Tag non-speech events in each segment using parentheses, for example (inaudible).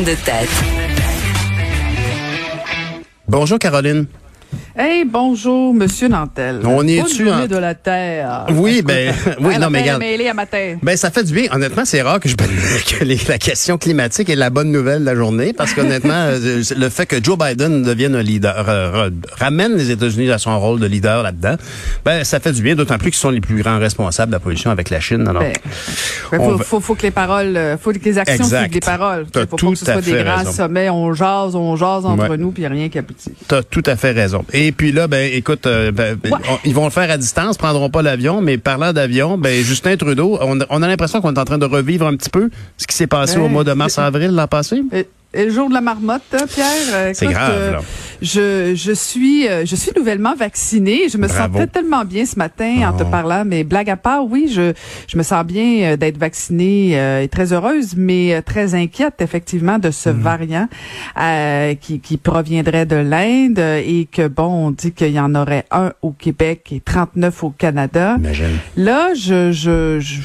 de tête. Bonjour Caroline. Hey, bonjour, Monsieur Nantel. On y est-tu en- de la Terre. Oui, ben, (laughs) oui, non, mais regarde. à ma terre. Ben, ça fait du bien. Honnêtement, c'est rare que, je, (laughs) que les- la question climatique est la bonne nouvelle de la journée parce qu'honnêtement, (laughs) euh, le fait que Joe Biden devienne un leader, euh, re- ramène les États-Unis à son rôle de leader là-dedans, ben, ça fait du bien, d'autant plus qu'ils sont les plus grands responsables de la pollution avec la Chine. Alors, Ben, ben, faut, va- faut, faut que les paroles, euh, faut que les actions suivent les paroles. T'as faut tout pas que ce à soit des grands raison. sommets, on jase, on jase entre Ouais. nous, puis rien qui aboutit. T'as tout à fait raison. Et puis là, ben, écoute, euh, ben, Ouais. on- ils vont le faire à distance, prendront pas l'avion, mais parlant d'avion, ben, Justin Trudeau, on, on a l'impression qu'on est en train de revivre un petit peu ce qui s'est passé Ben, au mois de mars-avril l'an passé. Et, et le jour de la marmotte, Pierre. euh, C'est grave, euh, là. Je, je suis, euh, je suis nouvellement vaccinée. Je me Bravo. sentais tellement bien ce matin en te Oh. parlant. Mais blague à part, oui, je, je me sens bien euh, d'être vaccinée euh, et très heureuse, mais euh, très inquiète effectivement de ce Mm. variant euh, qui, qui proviendrait de l'Inde et que bon, on dit qu'il y en aurait un au Québec et 39 au Canada. Imagine. Là, je, je, je,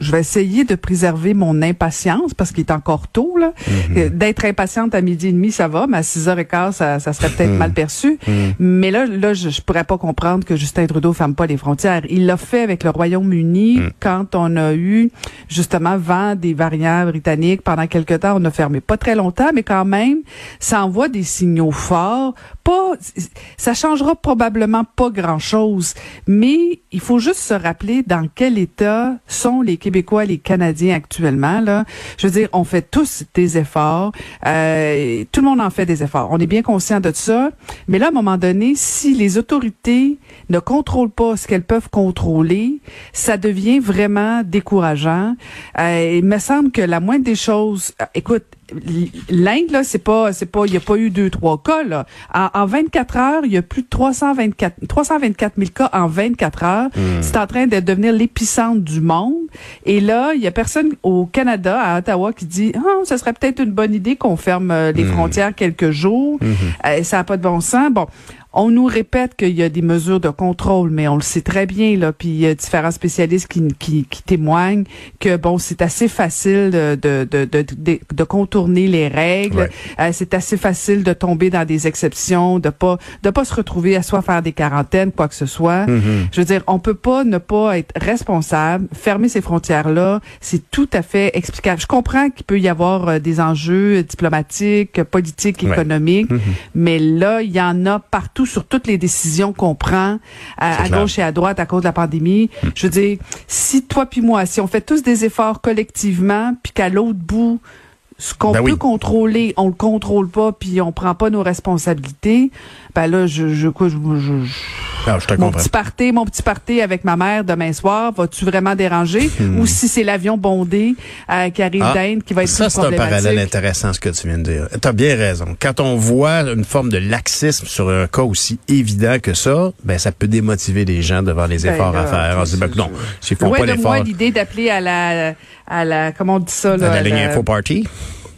je vais essayer de préserver mon impatience parce qu'il est encore tôt. là. Mhm. Euh, D'être impatiente à midi et demi, ça va, mais à 6h15, ça, ça serait peut-être Mhm. mal perçu. Mhm. Mais là, là, je, je pourrais pas comprendre que Justin Trudeau ferme pas les frontières. Il l'a fait avec le Royaume-Uni quand on a eu justement vent des variants britanniques pendant quelque temps. On a fermé pas très longtemps, mais quand même, ça envoie des signaux forts. Pas, ça changera probablement pas grand-chose, mais il faut juste se rappeler dans quel état sont les Québécois, les Canadiens actuellement. Là, je veux dire, on fait tous des efforts. Euh, tout le monde en fait des efforts. On est bien conscient de ça. Mais là, à un moment donné, si les autorités ne contrôlent pas ce qu'elles peuvent contrôler, ça devient vraiment décourageant. Euh, il me semble que la moindre des choses, euh, écoute, l'Inde là, c'est pas, c'est pas, il y a pas eu deux trois cas là. En, en 24 heures, il y a plus de 324, 324 000 cas en 24 heures. C'est en train de devenir l'épicentre du monde. Et là, il y a personne au Canada, à Ottawa, qui dit, ah, ce serait peut-être une bonne idée qu'on ferme euh, les frontières quelques jours. Euh, ça n'a pas de bon sens. Bon. On nous répète qu'il y a des mesures de contrôle, mais on le sait très bien là. Puis il y a différents spécialistes qui, qui, qui témoignent que bon, c'est assez facile de de, de, de, contourner les règles. Ouais. Euh, c'est assez facile de tomber dans des exceptions, de pas de pas se retrouver à soit faire des quarantaines, quoi que ce soit. Mhm. Je veux dire, on peut pas ne pas être responsable. Fermer ces frontières-là, c'est tout à fait explicable. Je comprends qu'il peut y avoir euh, des enjeux diplomatiques, politiques, Ouais. économiques, Mhm. mais là, il y en a partout sur toutes les décisions qu'on prend à, gauche et à droite à cause de la pandémie. Je veux dire, si toi puis moi, si on fait tous des efforts collectivement, puis qu'à l'autre bout, ce qu'on Ben peut oui. contrôler, on le contrôle pas, puis on prend pas nos responsabilités, ben là, je, je, quoi, je, je- je te mon comprends. petit party, mon petit party avec ma mère demain soir, vas-tu vraiment déranger? Ou si c'est l'avion bondé euh, qui arrive Hmm. Ah, d'Inde qui va être Ça, c'est un parallèle intéressant, ce que tu viens de dire. Tu as bien raison. Quand on voit une forme de laxisme sur un cas aussi évident que ça, ben ça peut démotiver les gens devant les Ben efforts là, à faire. On se dit, ben, non, s'ils font Loin pas l'effort, l'idée d'appeler à la, à la, comment on dit ça, là? la à ligne la- info party.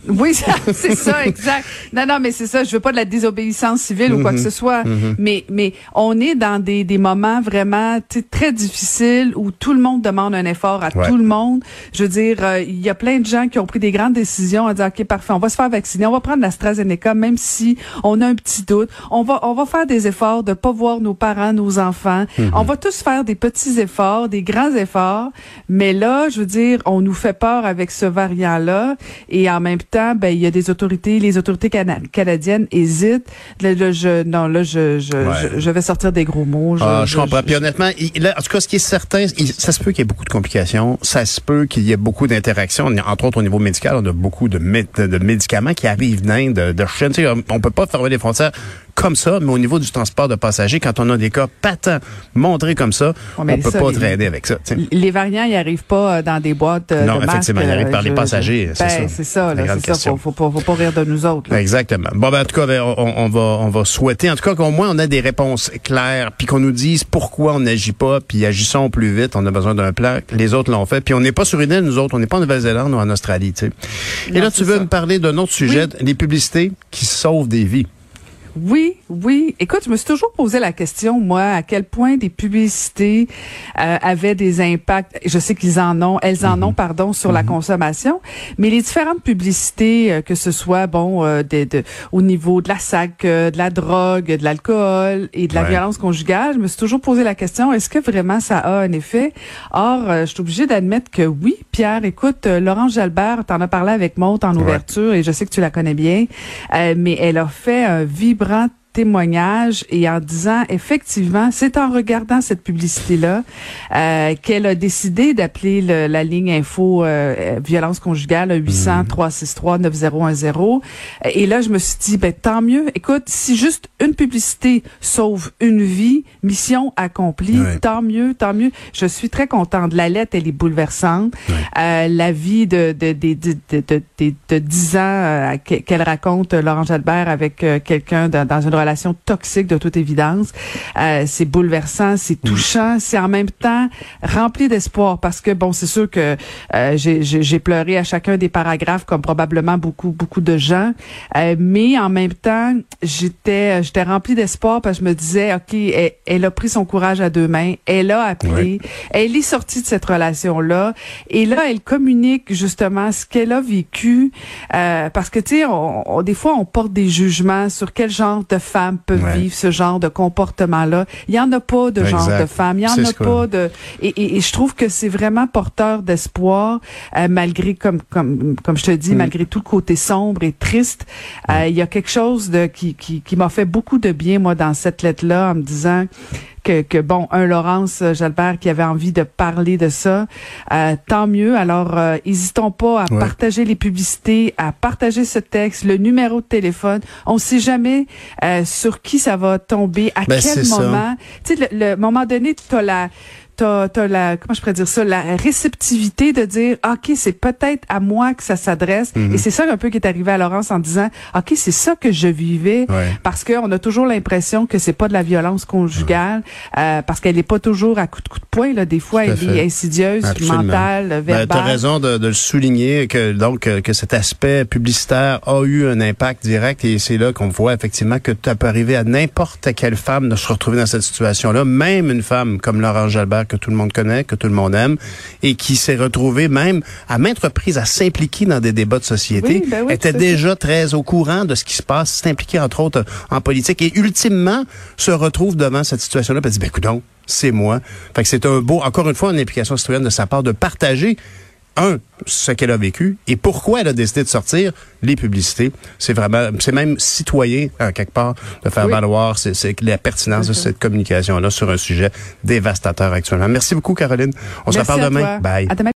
(laughs) Oui, c'est ça, exact. Non, non, mais c'est ça. Je veux pas de la désobéissance civile ou quoi Mhm. que ce soit. Mais, mais on est dans des, des moments vraiment très difficiles où tout le monde demande un effort à Ouais. tout le monde. Je veux dire, euh, il y a plein de gens qui ont pris des grandes décisions à dire, OK, parfait, on va se faire vacciner, on va prendre l'AstraZeneca, même si on a un petit doute. On va, on va faire des efforts de pas voir nos parents, nos enfants. On va tous faire des petits efforts, des grands efforts. Mais là, je veux dire, on nous fait peur avec ce variant-là. Et en même temps, ben, il y a des autorités, les autorités cana- canadiennes hésitent. Là, là, je, non, là, je, je, Ouais. je, je vais sortir des gros mots. Ah, je comprends. Puis honnêtement, il- là, en tout cas, ce qui est certain, il- ça se peut qu'il y ait beaucoup de complications, ça se peut qu'il y ait beaucoup d'interactions. Entre autres, au niveau médical, on a beaucoup de, mé- de- médicaments qui arrivent d'Inde, de, de Chine. Tu sais, on peut pas fermer les frontières comme ça, mais au niveau du transport de passagers, quand on a des cas patents montrés comme ça, Ouais, on peut ça, pas les- traîner avec ça. Les variants, ils arrivent pas euh, dans des boîtes euh, Non, de masques, effectivement, ils arrivent par les je- passagers, c'est ben, ça. c'est ça, c'est ça. Faut, faut, pas, faut pas rire de nous autres. là. Exactement. Bon, ben, en tout cas, ben, on, on va, on va souhaiter, en tout cas, qu'au moins on ait des réponses claires, puis qu'on nous dise pourquoi on n'agit pas, puis agissons plus vite. On a besoin d'un plan. Les autres l'ont fait. Puis on n'est pas sur une île, nous autres. On n'est pas en Nouvelle-Zélande ou en Australie, tu sais. Et là, tu veux ça. me parler d'un autre sujet, les publicités qui sauvent des vies. Oui, oui. Écoute, je me suis toujours posé la question, moi, à quel point des publicités euh, avaient des impacts. Je sais qu'ils en ont, elles en ont, mhm. pardon, sur la mhm. consommation, mais les différentes publicités, euh, que ce soit bon, euh, de, au niveau de la sac, de la drogue, de l'alcool et de la violence conjugale, je me suis toujours posé la question est-ce que vraiment ça a un effet? Or, je suis obligée d'admettre que oui. Pierre, écoute, Laurence Jalbert, t'en as parlé avec Monte en ouverture et je sais que tu la connais bien, mais elle a fait un vibrant vibrante témoignage et en disant effectivement, c'est en regardant cette publicité-là euh, qu'elle a décidé d'appeler la ligne info euh, violence conjugale 800 363 9010. Et là, je me suis dit, ben tant mieux. Écoute, si juste une publicité sauve une vie, mission accomplie, tant mieux, tant mieux. Je suis très contente. La lettre, elle est bouleversante. Euh, la vie de de, de, de, de, de 10 ans qu'elle raconte, Laurent Jalbert, avec quelqu'un dans une relation toxique de toute évidence. Euh, c'est bouleversant, c'est touchant, c'est en même temps rempli d'espoir parce que bon, c'est sûr que euh, j'ai pleuré à chacun des paragraphes comme probablement beaucoup beaucoup de gens, euh, mais en même temps, j'étais j'étais rempli d'espoir parce que je me disais ok, elle, a pris son courage à deux mains, elle a appelé, elle est sortie de cette relation là et là elle communique justement ce qu'elle a vécu parce que tu sais, on, des fois on porte des jugements sur quel genre de femme peut vivre ce genre de comportement-là. Il y en a pas de genre de femme. Il y en a pas de. Et, et, je trouve que c'est vraiment porteur d'espoir, euh, malgré comme comme comme je te dis, mm. malgré tout le côté sombre et triste. Euh, il y a quelque chose de qui qui, qui m'a fait beaucoup de bien moi dans cette lettre-là, en me disant que, bon, un Laurence Jalbert qui avait envie de parler de ça, euh, tant mieux. Alors, euh, hésitons pas à partager les publicités, à partager ce texte, le numéro de téléphone. On ne sait jamais euh, sur qui ça va tomber, à ben, quel moment. Tu sais, le, le, moment donné, tu as la t'as as la comment je pourrais dire ça la réceptivité de dire ok c'est peut-être à moi que ça s'adresse. Mhm. et c'est ça un peu qui est arrivé à Laurence en disant ok c'est ça que je vivais parce que on a toujours l'impression que c'est pas de la violence conjugale euh, parce qu'elle est pas toujours à coup de coup de poing là. Des fois elle est insidieuse mentale ben, verbale. ben, as raison de, de, le souligner que donc que cet aspect publicitaire a eu un impact direct et c'est là qu'on voit effectivement que ça peut arriver à n'importe quelle femme de se retrouver dans cette situation là même une femme comme Laurence Jalbert que tout le monde connaît, que tout le monde aime, et qui s'est retrouvé même à maintes reprises à s'impliquer dans des débats de société, ben était déjà très au courant de ce qui se passe, s'est impliqué entre autres en politique, et ultimement se retrouve devant cette situation-là, et dit, ben écoute c'est moi. Fait que c'est un beau, encore une fois, une implication citoyenne de sa part de partager un, ce qu'elle a vécu et pourquoi elle a décidé de sortir les publicités. C'est vraiment, c'est même citoyen, en quelque part, de faire valoir c'est, la pertinence de cette communication-là sur un sujet dévastateur actuellement. Merci beaucoup, Caroline. On se reparle demain. Bye.